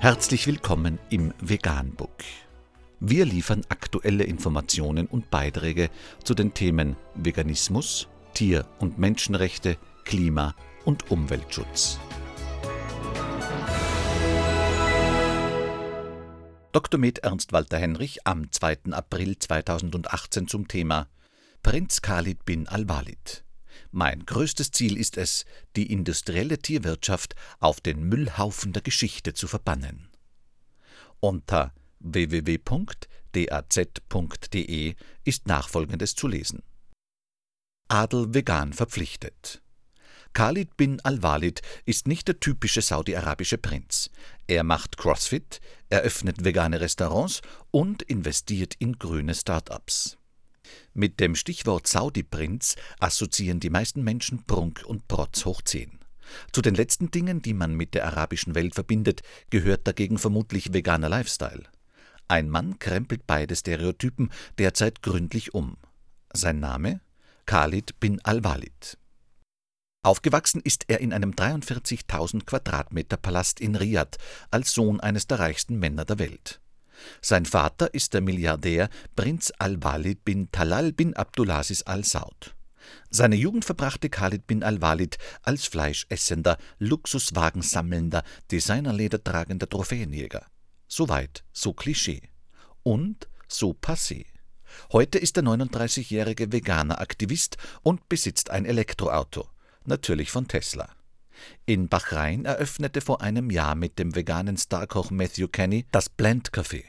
Herzlich willkommen im Veganbook. Wir liefern aktuelle Informationen und Beiträge zu den Themen Veganismus, Tier- und Menschenrechte, Klima- und Umweltschutz. Dr. Med Ernst Walter Henrich am 2. April 2018 zum Thema Prinz Khalid bin Al-Walid. Mein größtes Ziel ist es, die industrielle Tierwirtschaft auf den Müllhaufen der Geschichte zu verbannen. Unter www.daz.de ist nachfolgendes zu lesen. Adel vegan verpflichtet. Khalid bin Al-Walid ist nicht der typische saudi-arabische Prinz. Er macht CrossFit, eröffnet vegane Restaurants und investiert in grüne Start-ups. Mit dem Stichwort Saudi-Prinz assoziieren die meisten Menschen Prunk und Protz hoch 10. Zu den letzten Dingen, die man mit der arabischen Welt verbindet, gehört dagegen vermutlich veganer Lifestyle. Ein Mann krempelt beide Stereotypen derzeit gründlich um. Sein Name? Khalid bin Al-Walid. Aufgewachsen ist er in einem 43.000 Quadratmeter Palast in Riyadh als Sohn eines der reichsten Männer der Welt. Sein Vater ist der Milliardär Prinz Al-Walid bin Talal bin Abdulaziz al-Saud. Seine Jugend verbrachte Khalid bin Al-Walid als fleischessender, Luxuswagensammelnder, Designerleder tragender Trophäenjäger. Soweit, so Klischee. Und so passé. Heute ist der 39-jährige veganer Aktivist und besitzt ein Elektroauto, natürlich von Tesla. In Bahrain eröffnete vor einem Jahr mit dem veganen Starkoch Matthew Kenny das Blend Café.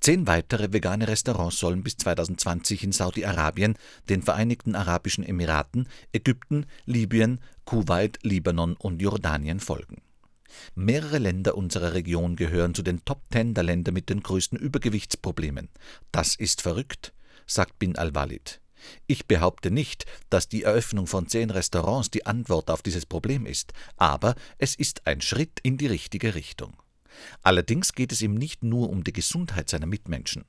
Zehn weitere vegane Restaurants sollen bis 2020 in Saudi-Arabien, den Vereinigten Arabischen Emiraten, Ägypten, Libyen, Kuwait, Libanon und Jordanien folgen. Mehrere Länder unserer Region gehören zu den Top Ten der Länder mit den größten Übergewichtsproblemen. Das ist verrückt, sagt Bin al-Walid. Ich behaupte nicht, dass die Eröffnung von zehn Restaurants die Antwort auf dieses Problem ist, aber es ist ein Schritt in die richtige Richtung. Allerdings geht es ihm nicht nur um die Gesundheit seiner Mitmenschen.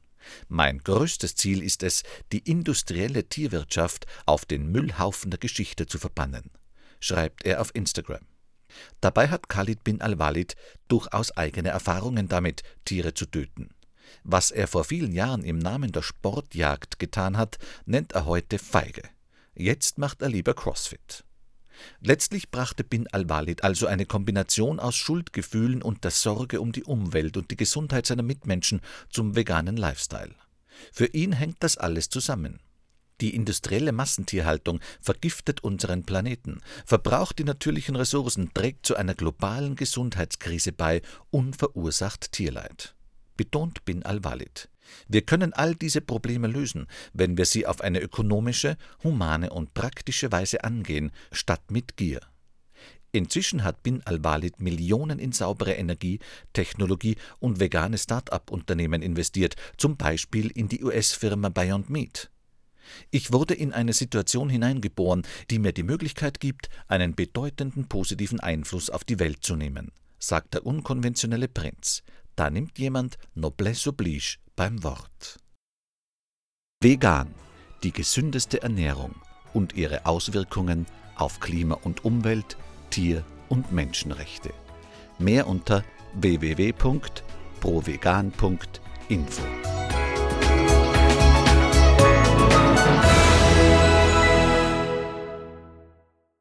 Mein größtes Ziel ist es, die industrielle Tierwirtschaft auf den Müllhaufen der Geschichte zu verbannen, schreibt er auf Instagram. Dabei hat Khalid bin al-Walid durchaus eigene Erfahrungen damit, Tiere zu töten. Was er vor vielen Jahren im Namen der Sportjagd getan hat, nennt er heute feige. Jetzt macht er lieber CrossFit. Letztlich brachte Bin al-Walid also eine Kombination aus Schuldgefühlen und der Sorge um die Umwelt und die Gesundheit seiner Mitmenschen zum veganen Lifestyle. Für ihn hängt das alles zusammen. Die industrielle Massentierhaltung vergiftet unseren Planeten, verbraucht die natürlichen Ressourcen, trägt zu einer globalen Gesundheitskrise bei und verursacht Tierleid betont Bin al-Walid. Wir können all diese Probleme lösen, wenn wir sie auf eine ökonomische, humane und praktische Weise angehen, statt mit Gier. Inzwischen hat Bin al-Walid Millionen in saubere Energie, Technologie und vegane Start-up-Unternehmen investiert, zum Beispiel in die US-Firma Beyond Meat. Ich wurde in eine Situation hineingeboren, die mir die Möglichkeit gibt, einen bedeutenden positiven Einfluss auf die Welt zu nehmen, sagt der unkonventionelle Prinz. Da nimmt jemand Noblesse oblige beim Wort. Vegan, die gesündeste Ernährung und ihre Auswirkungen auf Klima und Umwelt, Tier- und Menschenrechte. Mehr unter www.provegan.info.